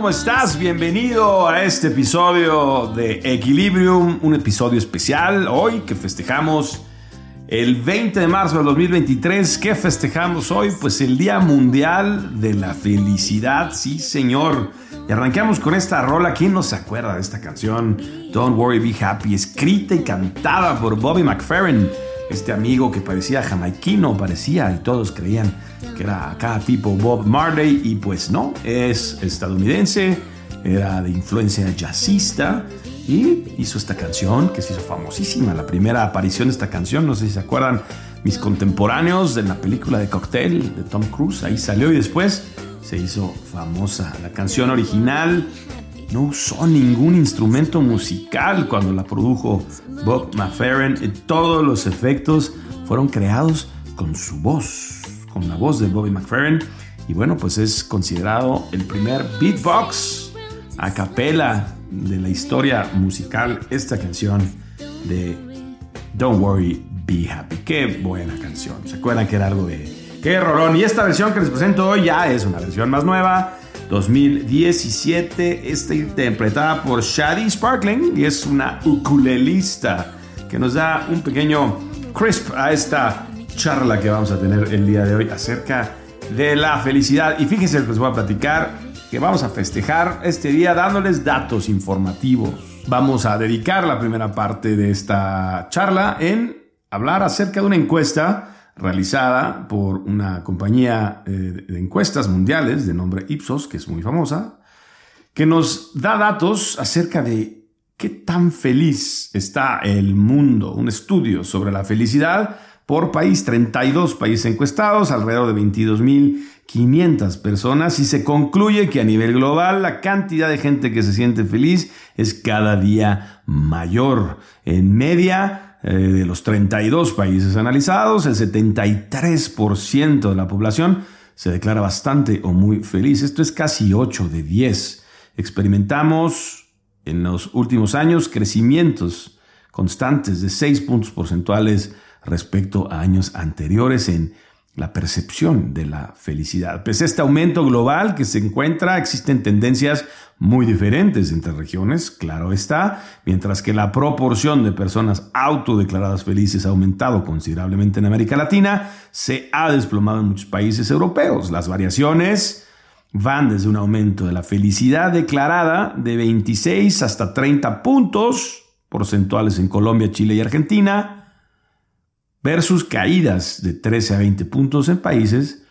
¿cómo estás? Bienvenido a este episodio de Equilibrium, un episodio especial hoy que festejamos el 20 de marzo del 2023. ¿Qué festejamos hoy? Pues el Día Mundial de la Felicidad, sí señor. Y arrancamos con esta rola. ¿Quién no se acuerda de esta canción? Don't Worry, Be Happy, escrita y cantada por Bobby McFerrin este amigo que parecía jamaiquino, parecía, y todos creían que era cada tipo Bob Marley, y pues no, es estadounidense, era de influencia jazzista, y hizo esta canción que se hizo famosísima, la primera aparición de esta canción, no sé si se acuerdan mis contemporáneos de la película de Cocktail de Tom Cruise, ahí salió y después se hizo famosa. La canción original no usó ningún instrumento musical cuando la produjo Bob McFerrin. Todos los efectos fueron creados con su voz, con la voz de Bobby McFerrin. Y bueno, pues es considerado el primer beatbox a capela de la historia musical. Esta canción de Don't Worry, Be Happy. Qué buena canción. ¿Se acuerdan que era algo de... Qué rolón. Y esta versión que les presento hoy ya es una versión más nueva 2017. Está interpretada por Shadi Sparkling y es una ukulelista que nos da un pequeño crisp a esta charla que vamos a tener el día de hoy acerca de la felicidad. Y fíjense que les voy a platicar que vamos a festejar este día dándoles datos informativos. Vamos a dedicar la primera parte de esta charla en hablar acerca de una encuesta realizada por una compañía eh, de encuestas mundiales de nombre Ipsos, que es muy famosa, que nos da datos acerca de qué tan feliz está el mundo, un estudio sobre la felicidad por país, 32 países encuestados, alrededor de 22.500 personas, y se concluye que a nivel global la cantidad de gente que se siente feliz es cada día mayor. En media, eh, de los 32 países analizados, el 73% de la población se declara bastante o muy feliz. Esto es casi 8 de 10. Experimentamos en los últimos años crecimientos constantes de 6 puntos porcentuales respecto a años anteriores en la percepción de la felicidad. A este aumento global que se encuentra, existen tendencias muy diferentes entre regiones, claro está, mientras que la proporción de personas autodeclaradas felices ha aumentado considerablemente en América Latina, se ha desplomado en muchos países europeos. Las variaciones van desde un aumento de la felicidad declarada de 26 hasta 30 puntos porcentuales en Colombia, Chile y Argentina, versus caídas de 13 a 20 puntos en países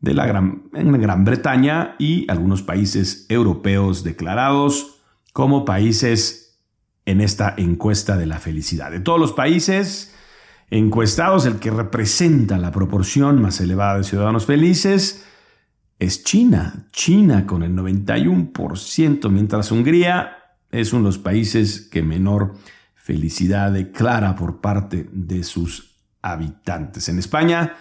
de la Gran, Gran Bretaña y algunos países europeos declarados como países en esta encuesta de la felicidad. De todos los países encuestados, el que representa la proporción más elevada de ciudadanos felices es China. China con el 91%, mientras Hungría es uno de los países que menor felicidad declara por parte de sus habitantes. En España,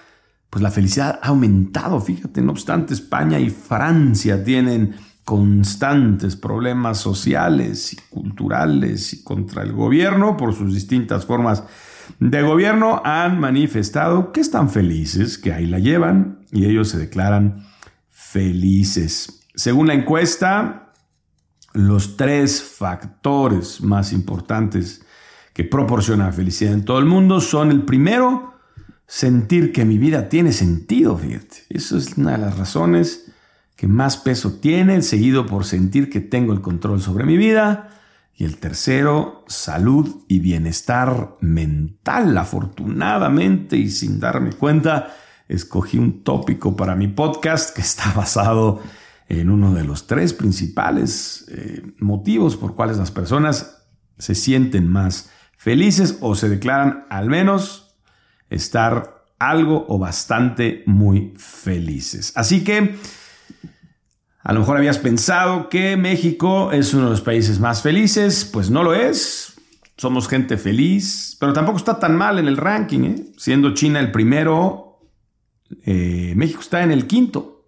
pues la felicidad ha aumentado, fíjate, no obstante, España y Francia tienen constantes problemas sociales y culturales y contra el gobierno por sus distintas formas de gobierno han manifestado que están felices, que ahí la llevan y ellos se declaran felices. Según la encuesta, los tres factores más importantes que proporciona felicidad en todo el mundo son el primero, sentir que mi vida tiene sentido, fíjate. Eso es una de las razones que más peso tiene, seguido por sentir que tengo el control sobre mi vida. Y el tercero, salud y bienestar mental. Afortunadamente y sin darme cuenta, escogí un tópico para mi podcast que está basado en uno de los tres principales eh, motivos por cuales las personas se sienten más felices o se declaran al menos estar algo o bastante muy felices. Así que a lo mejor habías pensado que México es uno de los países más felices, pues no lo es. Somos gente feliz, pero tampoco está tan mal en el ranking, ¿eh? siendo China el primero, eh, México está en el quinto.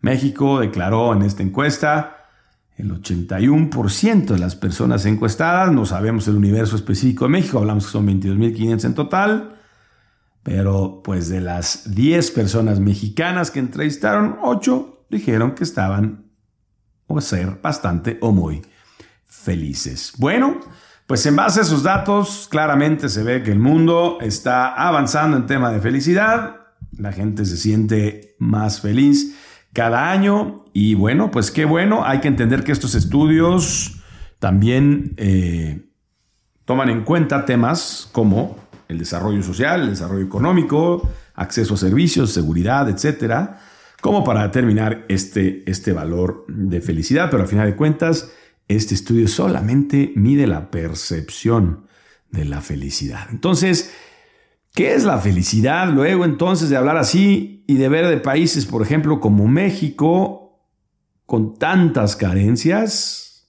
México declaró en esta encuesta el 81% de las personas encuestadas, no sabemos el universo específico de México, hablamos que son 22.500 en total, pero pues de las 10 personas mexicanas que entrevistaron, 8 dijeron que estaban o ser bastante o muy felices. Bueno, pues en base a esos datos, claramente se ve que el mundo está avanzando en tema de felicidad. La gente se siente más feliz cada año y bueno, pues qué bueno. Hay que entender que estos estudios también eh, toman en cuenta temas como el desarrollo social, el desarrollo económico, acceso a servicios, seguridad, etcétera, como para determinar este, este valor de felicidad. Pero al final de cuentas, este estudio solamente mide la percepción de la felicidad. Entonces, ¿qué es la felicidad? Luego entonces de hablar así y de ver de países, por ejemplo, como México, con tantas carencias,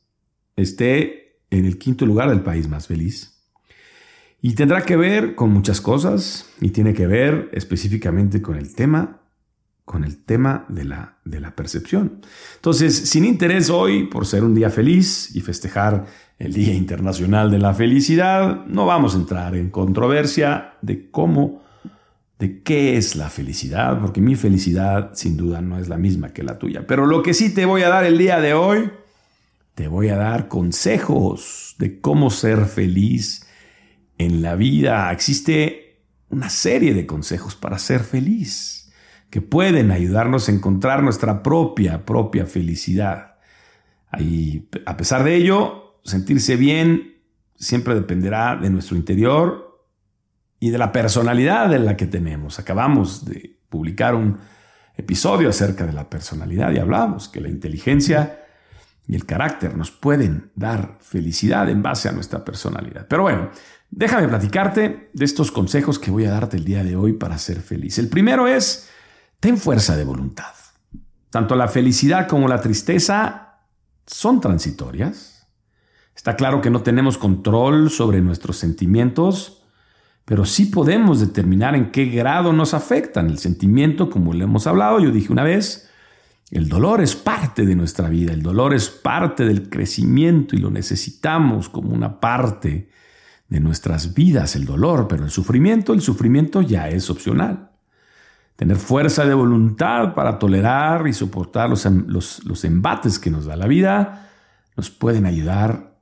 esté en el quinto lugar del país más feliz. Y tendrá que ver con muchas cosas y tiene que ver específicamente con el tema con el tema de la, de la percepción. Entonces, sin interés hoy por ser un día feliz y festejar el Día Internacional de la Felicidad, no vamos a entrar en controversia de cómo, de qué es la felicidad, porque mi felicidad sin duda no es la misma que la tuya. Pero lo que sí te voy a dar el día de hoy, te voy a dar consejos de cómo ser feliz en la vida. Existe una serie de consejos para ser feliz que pueden ayudarnos a encontrar nuestra propia, propia felicidad. Y a pesar de ello, sentirse bien siempre dependerá de nuestro interior y de la personalidad de la que tenemos. Acabamos de publicar un episodio acerca de la personalidad y hablamos que la inteligencia y el carácter nos pueden dar felicidad en base a nuestra personalidad. Pero bueno, déjame platicarte de estos consejos que voy a darte el día de hoy para ser feliz. El primero es Ten fuerza de voluntad. Tanto la felicidad como la tristeza son transitorias. Está claro que no tenemos control sobre nuestros sentimientos, pero sí podemos determinar en qué grado nos afectan. El sentimiento, como le hemos hablado, yo dije una vez, el dolor es parte de nuestra vida, el dolor es parte del crecimiento y lo necesitamos como una parte de nuestras vidas, el dolor, pero el sufrimiento, el sufrimiento ya es opcional tener fuerza de voluntad para tolerar y soportar los, em, los, embates que nos da la vida, nos pueden ayudar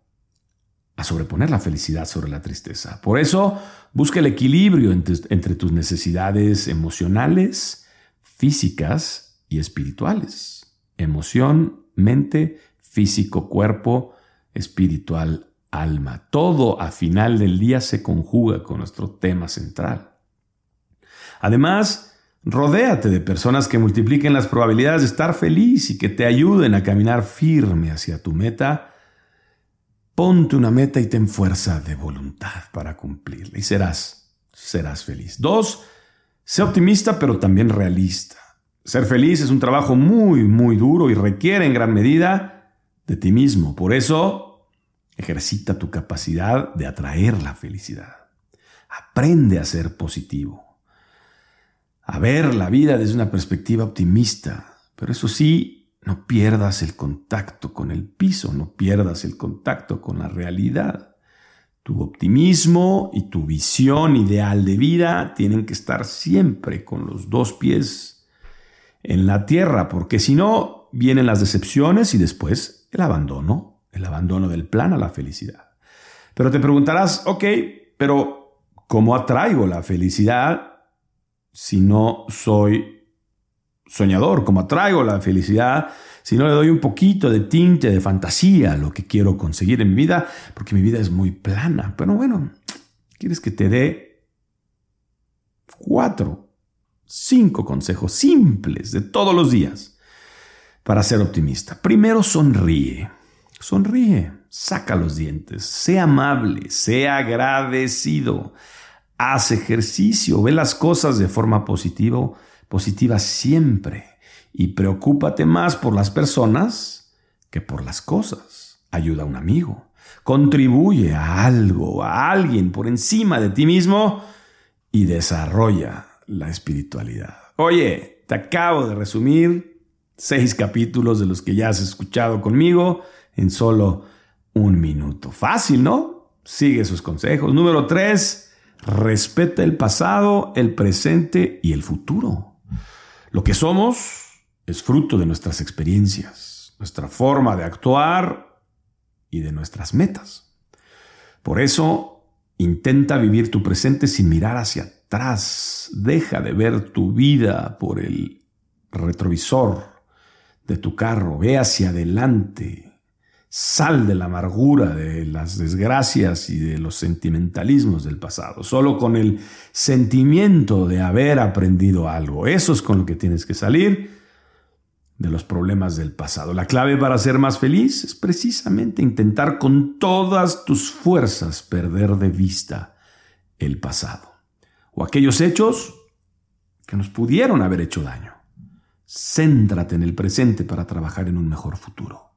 a sobreponer la felicidad sobre la tristeza. Por eso, busca el equilibrio entre, entre tus necesidades emocionales, físicas y espirituales. Emoción, mente, físico, cuerpo, espiritual, alma. Todo a final del día se conjuga con nuestro tema central. Además, Rodéate de personas que multipliquen las probabilidades de estar feliz y que te ayuden a caminar firme hacia tu meta. Ponte una meta y ten fuerza de voluntad para cumplirla y serás, serás feliz. Dos, sé optimista pero también realista. Ser feliz es un trabajo muy, muy duro y requiere en gran medida de ti mismo. Por eso, ejercita tu capacidad de atraer la felicidad. Aprende a ser positivo a ver la vida desde una perspectiva optimista. Pero eso sí, no pierdas el contacto con el piso, no pierdas el contacto con la realidad. Tu optimismo y tu visión ideal de vida tienen que estar siempre con los dos pies en la tierra, porque si no, vienen las decepciones y después el abandono, el abandono del plan a la felicidad. Pero te preguntarás, ok, pero ¿cómo atraigo la felicidad si no soy soñador, como atraigo la felicidad, si no le doy un poquito de tinte de fantasía lo que quiero conseguir en mi vida, porque mi vida es muy plana. Pero bueno, ¿quieres que te dé cuatro, cinco consejos simples de todos los días para ser optimista? Primero, sonríe. Sonríe, saca los dientes, sea amable, sea agradecido haz ejercicio, ve las cosas de forma positiva, positiva siempre y preocúpate más por las personas que por las cosas. Ayuda a un amigo, contribuye a algo, a alguien por encima de ti mismo y desarrolla la espiritualidad. Oye, te acabo de resumir seis capítulos de los que ya has escuchado conmigo en solo un minuto. Fácil, ¿no? Sigue sus consejos. Número tres, respeta el pasado, el presente y el futuro. Lo que somos es fruto de nuestras experiencias. nuestra forma de actuar y de nuestras metas. Por eso, intenta vivir tu presente sin mirar hacia atrás. Deja de ver tu vida por el retrovisor de tu carro. Ve hacia adelante. Sal de la amargura, de las desgracias y de los sentimentalismos del pasado. Solo con el sentimiento de haber aprendido algo. Eso es con lo que tienes que salir de los problemas del pasado. La clave para ser más feliz es precisamente intentar con todas tus fuerzas perder de vista el pasado o aquellos hechos que nos pudieron haber hecho daño. Céntrate en el presente para trabajar en un mejor futuro.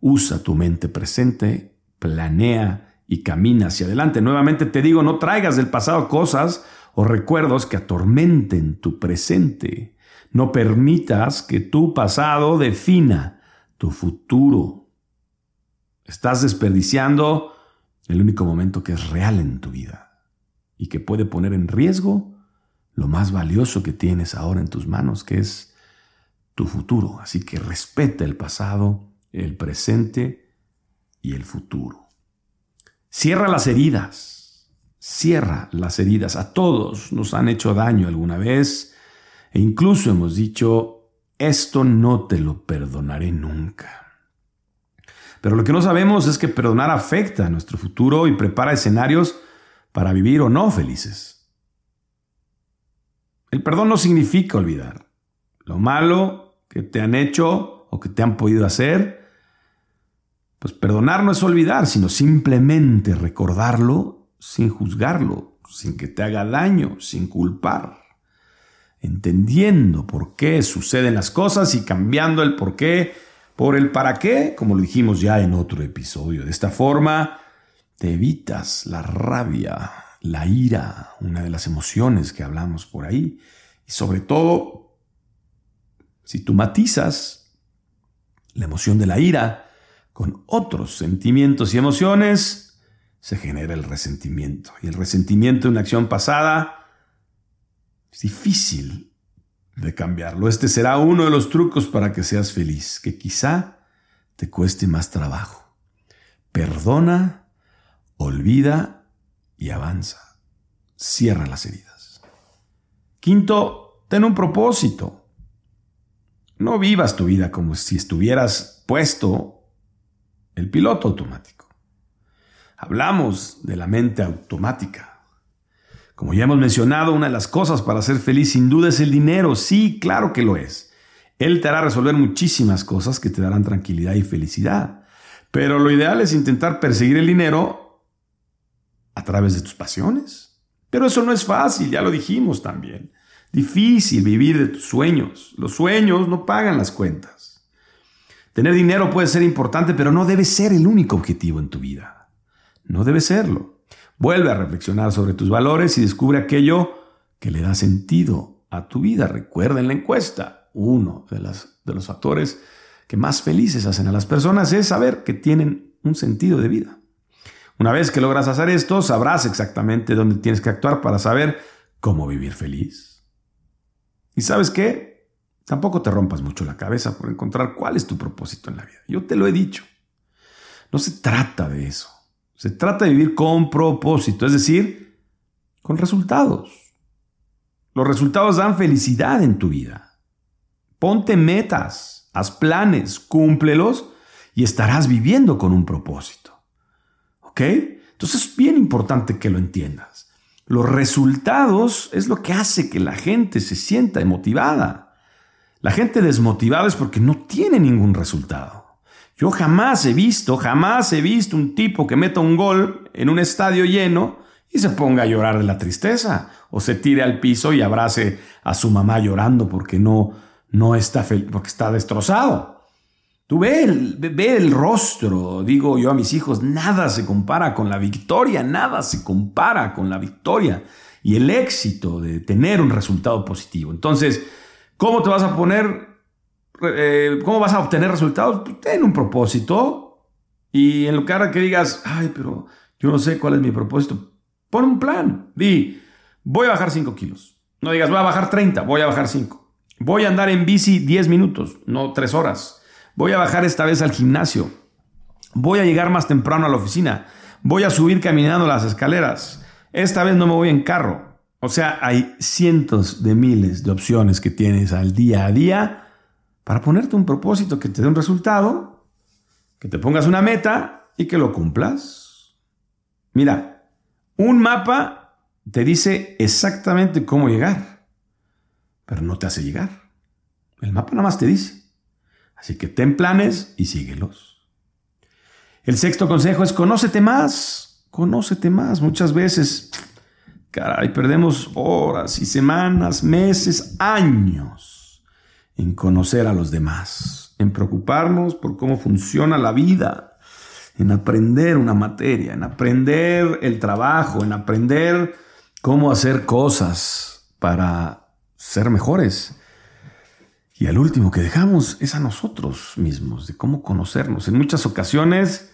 Usa tu mente presente, planea y camina hacia adelante. Nuevamente te digo, no traigas del pasado cosas o recuerdos que atormenten tu presente no permitas que tu pasado defina tu futuro. Estás desperdiciando el único momento que es real en tu vida y que puede poner en riesgo lo más valioso que tienes ahora en tus manos, que es tu futuro. Así que respeta el pasado, el presente y el futuro. Cierra las heridas. Cierra las heridas. A todos nos han hecho daño alguna vez e incluso hemos dicho, esto no te lo perdonaré nunca. Pero lo que no sabemos es que perdonar afecta a nuestro futuro y prepara escenarios para vivir o no felices. El perdón no significa olvidar. Lo malo que te han hecho que te han podido hacer, pues perdonar no es olvidar, sino simplemente recordarlo sin juzgarlo, sin que te haga daño, sin culpar entendiendo por qué suceden las cosas y cambiando el por qué por el para qué, como lo dijimos ya en otro episodio. De esta forma, te evitas la rabia, la ira, una de las emociones que hablamos por ahí. Y sobre todo, si tú matizas la emoción de la ira con otros sentimientos y emociones, se genera el resentimiento. Y el resentimiento de una acción pasada es difícil de cambiarlo. Este será uno de los trucos para que seas feliz, que quizá te cueste más trabajo. Perdona, olvida y avanza. Cierra las heridas. Quinto, ten un propósito. No vivas tu vida como si estuvieras puesto el piloto automático. Hablamos de la mente automática. Como ya hemos mencionado, una de las cosas para ser feliz sin duda es el dinero. Sí, claro que lo es. Él te hará resolver muchísimas cosas que te darán tranquilidad y felicidad. Pero lo ideal es intentar perseguir el dinero a través de tus pasiones. Pero eso no es fácil, ya lo dijimos también. Difícil vivir de tus sueños. Los sueños no pagan las cuentas. Tener dinero puede ser importante, pero no debe ser el único objetivo en tu vida. No debe serlo. Vuelve a reflexionar sobre tus valores y descubre aquello que le da sentido a tu vida. Recuerda en la encuesta, uno de los factores que más felices hacen a las personas es saber que tienen un sentido de vida. Una vez que logras hacer esto, sabrás exactamente dónde tienes que actuar para saber cómo vivir feliz. ¿Y sabes qué? Tampoco te rompas mucho la cabeza por encontrar cuál es tu propósito en la vida. Yo te lo he dicho. No se trata de eso. Se trata de vivir con propósito, es decir, con resultados. Los resultados dan felicidad en tu vida. Ponte metas, haz planes, cúmplelos y estarás viviendo con un propósito. ¿Ok? Entonces es bien importante que lo entiendas. Los resultados es lo que hace que la gente se sienta motivada. La gente desmotivada es porque no tiene ningún resultado. Yo jamás he visto, jamás he visto un tipo que meta un gol en un estadio lleno y se ponga a llorar de la tristeza o se tire al piso y abrace a su mamá llorando porque no, no está porque está destrozado. Tú ve el, ve el rostro, digo yo a mis hijos, nada se compara con la victoria, nada se compara con la victoria y el éxito de tener un resultado positivo. Entonces, ¿cómo te vas a poner eh, ¿cómo vas a obtener resultados? Pues, ten un propósito y en lugar de que digas, ay, pero yo no sé cuál es mi propósito, pon un plan. Di, voy a bajar 5 kilos. No digas, voy a bajar 30, voy a bajar 5. Voy a andar en bici 10 minutos, no 3 horas. Voy a bajar esta vez al gimnasio. Voy a llegar más temprano a la oficina. Voy a subir caminando las escaleras. Esta vez no me voy en carro. O sea, hay cientos de miles de opciones que tienes al día a día para ponerte un propósito que te dé un resultado, que te pongas una meta y que lo cumplas. Mira, un mapa te dice exactamente cómo llegar, pero no te hace llegar. El mapa nada más te dice. Así que ten planes y síguelos. El sexto consejo es conócete más, conócete más. Muchas veces, caray, perdemos horas y semanas, meses, años en conocer a los demás, en preocuparnos por cómo funciona la vida, en aprender una materia, en aprender el trabajo, en aprender cómo hacer cosas para ser mejores. Y al último que dejamos es a nosotros mismos, de cómo conocernos. En muchas ocasiones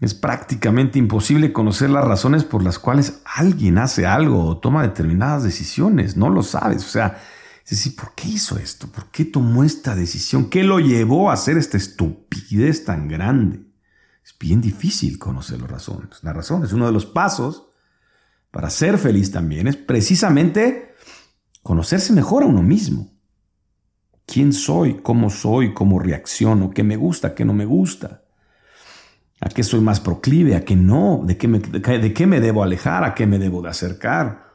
es prácticamente imposible conocer las razones por las cuales alguien hace algo o toma determinadas decisiones. No lo sabes. O sea, es decir, ¿por qué hizo esto? ¿Por qué tomó esta decisión? ¿Qué lo llevó a hacer esta estupidez tan grande? Es bien difícil conocer las razones. La razón es uno de los pasos para ser feliz también. Es precisamente conocerse mejor a uno mismo quién soy, cómo soy, cómo reacciono, qué me gusta, qué no me gusta, a qué soy más proclive, a qué no, de qué me, debo alejar, a qué me debo de acercar.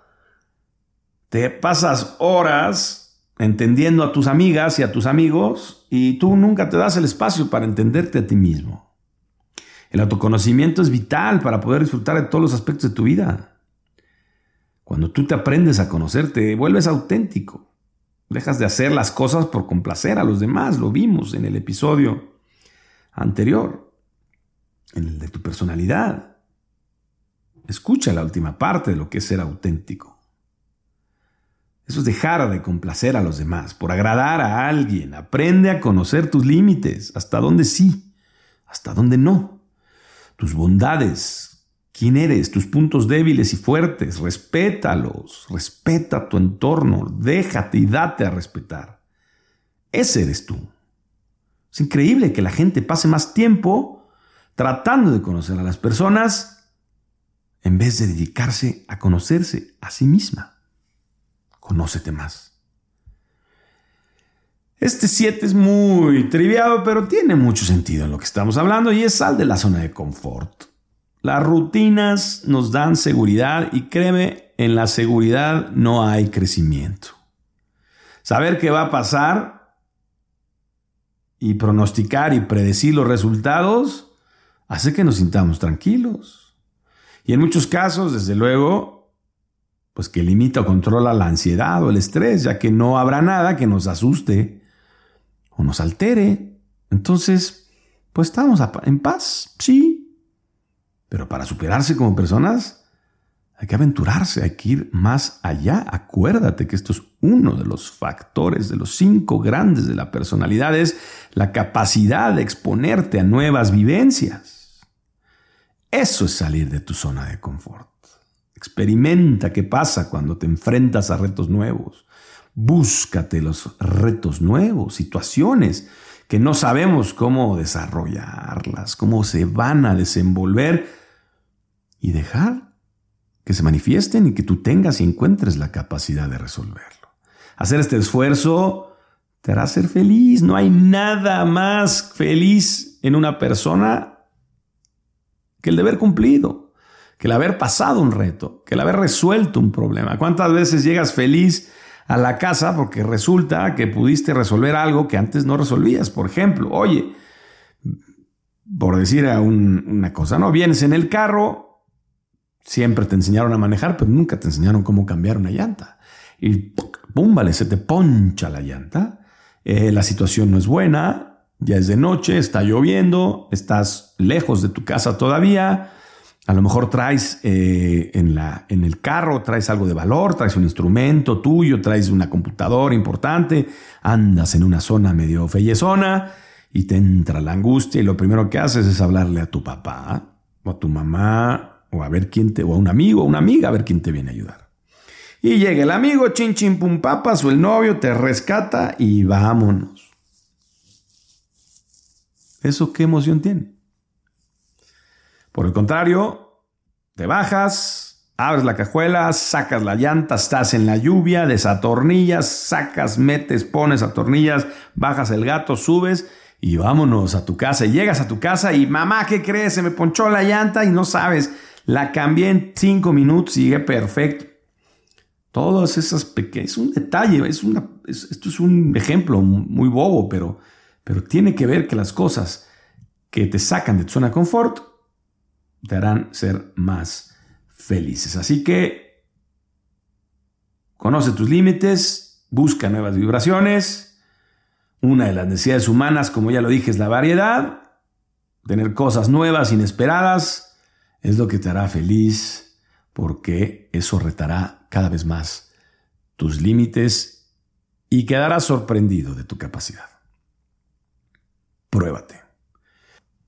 Te pasas horas entendiendo a tus amigas y a tus amigos y tú nunca te das el espacio para entenderte a ti mismo. El autoconocimiento es vital para poder disfrutar de todos los aspectos de tu vida. Cuando tú te aprendes a conocerte, vuelves auténtico. Dejas de hacer las cosas por complacer a los demás. Lo vimos en el episodio anterior, en el de tu personalidad. Escucha la última parte de lo que es ser auténtico. Eso es dejar de complacer a los demás, por agradar a alguien. Aprende a conocer tus límites, hasta dónde sí, hasta dónde no. Tus bondades, quién eres, tus puntos débiles y fuertes, respétalos, respeta tu entorno, déjate y date a respetar. Ese eres tú. Es increíble que la gente pase más tiempo tratando de conocer a las personas en vez de dedicarse a conocerse a sí misma. Conócete más. Este 7 es muy triviado, pero tiene mucho sentido en lo que estamos hablando y es sal de la zona de confort. Las rutinas nos dan seguridad y créeme, en la seguridad no hay crecimiento. Saber qué va a pasar y pronosticar y predecir los resultados hace que nos sintamos tranquilos. Y en muchos casos, desde luego, pues que limita o controla la ansiedad o el estrés, ya que no habrá nada que nos asuste o nos altere. Entonces, pues estamos en paz, sí, pero para superarse como personas, hay que aventurarse, hay que ir más allá. Acuérdate que esto es uno de los factores, de los cinco grandes de la personalidad, es la capacidad de exponerte a nuevas vivencias. Eso es salir de tu zona de confort. Experimenta qué pasa cuando te enfrentas a retos nuevos. Búscate los retos nuevos, situaciones que no sabemos cómo desarrollarlas, cómo se van a desenvolver y dejar que se manifiesten y que tú tengas y encuentres la capacidad de resolverlo. Hacer este esfuerzo te hará ser feliz. No hay nada más feliz en una persona que el de haber cumplido, que el haber pasado un reto, que el haber resuelto un problema. ¿Cuántas veces llegas feliz a la casa porque resulta que pudiste resolver algo que antes no resolvías? Por ejemplo, oye, por decir una cosa, no vienes en el carro Siempre te enseñaron a manejar, pero nunca te enseñaron cómo cambiar una llanta. Y pum, vale, se te poncha la llanta. Eh, la situación no es buena, ya es de noche, está lloviendo, estás lejos de tu casa todavía. A lo mejor traes eh, en, la, en el carro, traes algo de valor, traes un instrumento tuyo, traes una computadora importante, andas en una zona medio fellezona y te entra la angustia y lo primero que haces es hablarle a tu papá o a tu mamá o a ver quién te, o a un amigo o una amiga a ver quién te viene a ayudar. Y llega el amigo, chin chin pum papas, o el novio te rescata y vámonos. ¿Eso qué emoción tiene? Por el contrario, te bajas, abres la cajuela, sacas la llanta, estás en la lluvia, desatornillas, sacas, metes, pones, atornillas, bajas el gato, subes y vámonos a tu casa. Y llegas a tu casa y mamá, ¿qué crees? Se me ponchó la llanta y no sabes. La cambié en cinco minutos y perfecto. Todas esas pequeñas, es un detalle, es esto es un ejemplo muy bobo, pero, pero tiene que ver que las cosas que te sacan de tu zona de confort te harán ser más felices. Así que conoce tus límites, busca nuevas vibraciones. Una de las necesidades humanas, como ya lo dije, es la variedad. Tener cosas nuevas, inesperadas, es lo que te hará feliz porque eso retará cada vez más tus límites y quedarás sorprendido de tu capacidad. Pruébate.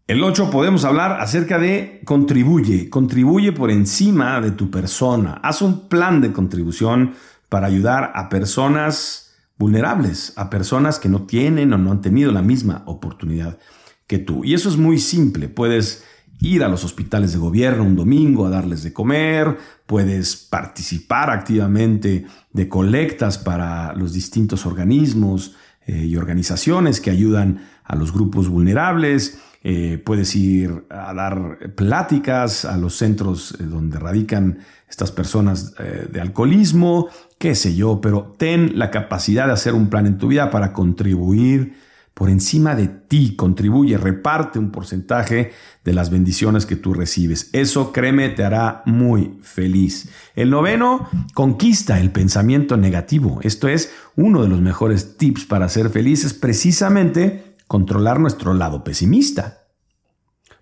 El 8 podemos hablar acerca de contribuye, contribuye por encima de tu persona. Haz un plan de contribución para ayudar a personas vulnerables, a personas que no tienen o no han tenido la misma oportunidad que tú. Y eso es muy simple. Puedes ir a los hospitales de gobierno un domingo a darles de comer, puedes participar activamente de colectas para los distintos organismos eh, y organizaciones que ayudan a los grupos vulnerables, eh, puedes ir a dar pláticas a los centros eh, donde radican estas personas de alcoholismo, qué sé yo, pero ten la capacidad de hacer un plan en tu vida para contribuir por encima de ti, contribuye, reparte un porcentaje de las bendiciones que tú recibes. Eso, créeme, te hará muy feliz. El noveno, conquista el pensamiento negativo. Esto es uno de los mejores tips para ser felices, precisamente controlar nuestro lado pesimista.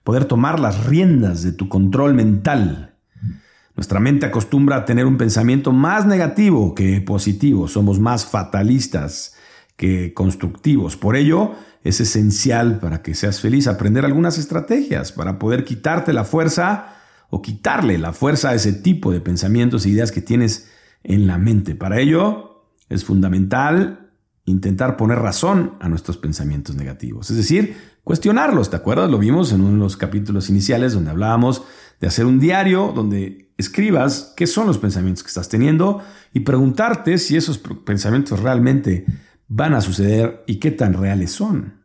Poder tomar las riendas de tu control mental. Nuestra mente acostumbra a tener un pensamiento más negativo que positivo. Somos más fatalistas constructivos. Por ello, es esencial para que seas feliz aprender algunas estrategias para poder quitarte la fuerza o quitarle la fuerza a ese tipo de pensamientos e ideas que tienes en la mente. Para ello, es fundamental intentar poner razón a nuestros pensamientos negativos, es decir, cuestionarlos. ¿Te acuerdas? Lo vimos en uno de los capítulos iniciales donde hablábamos de hacer un diario donde escribas qué son los pensamientos que estás teniendo y preguntarte si esos pensamientos realmente van a suceder y qué tan reales son.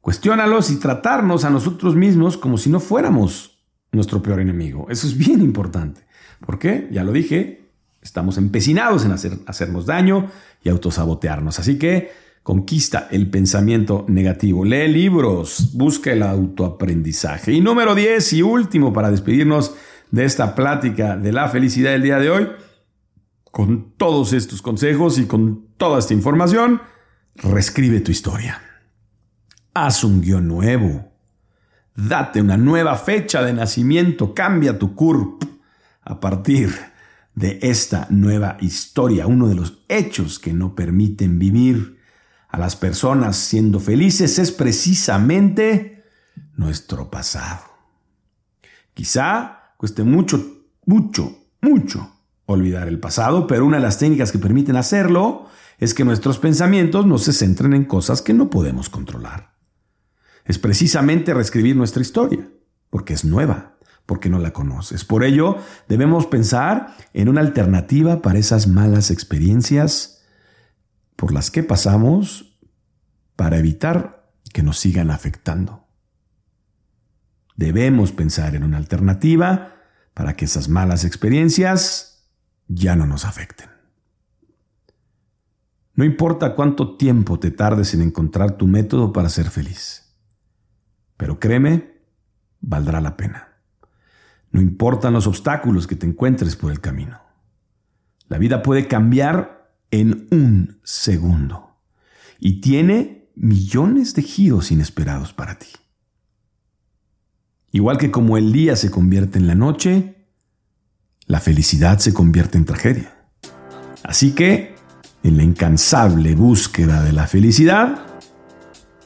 Cuestiónalos y tratarnos a nosotros mismos como si no fuéramos nuestro peor enemigo. Eso es bien importante. ¿Por qué? Ya lo dije, estamos empecinados en hacer, hacernos daño y autosabotearnos. Así que conquista el pensamiento negativo. Lee libros, busca el autoaprendizaje. Y número 10 y último para despedirnos de esta plática de la felicidad del día de hoy con todos estos consejos y con toda esta información, reescribe tu historia. Haz un guion nuevo. Date una nueva fecha de nacimiento. Cambia tu CURP a partir de esta nueva historia. Uno de los hechos que no permiten vivir a las personas siendo felices es precisamente nuestro pasado. Quizá cueste mucho, mucho, mucho olvidar el pasado, pero una de las técnicas que permiten hacerlo es que nuestros pensamientos no se centren en cosas que no podemos controlar. Es precisamente reescribir nuestra historia, porque es nueva, porque no la conoces. Por ello, debemos pensar en una alternativa para esas malas experiencias por las que pasamos para evitar que nos sigan afectando. Debemos pensar en una alternativa para que esas malas experiencias ya no nos afecten. No importa cuánto tiempo te tardes en encontrar tu método para ser feliz, pero créeme, valdrá la pena. No importan los obstáculos que te encuentres por el camino. La vida puede cambiar en un segundo y tiene millones de giros inesperados para ti. Igual que como el día se convierte en la noche, la felicidad se convierte en tragedia. Así que, en la incansable búsqueda de la felicidad,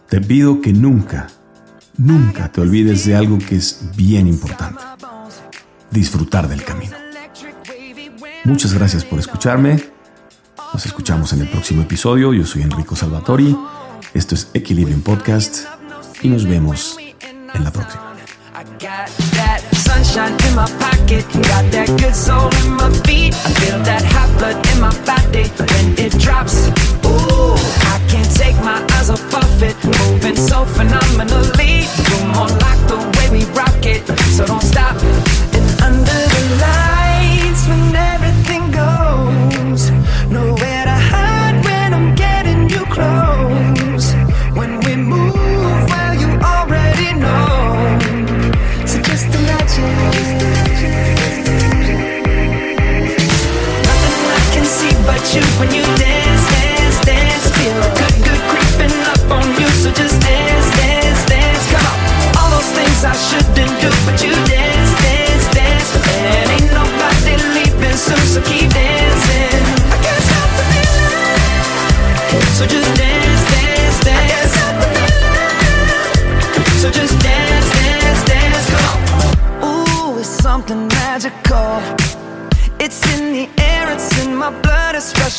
te pido que nunca, nunca te olvides de algo que es bien importante. Disfrutar del camino. Muchas gracias por escucharme. Nos escuchamos en el próximo episodio. Yo soy Enrico Salvatori. Esto es Equilibrium Podcast. y nos vemos en la próxima. Got that sunshine in my pocket, got that good soul in my feet. I feel that hot blood in my body when it drops. Ooh, I can't take my eyes off of it, moving so phenomenally. You're more like the way we rock it, so don't stop. And under the lights,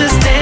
just dance,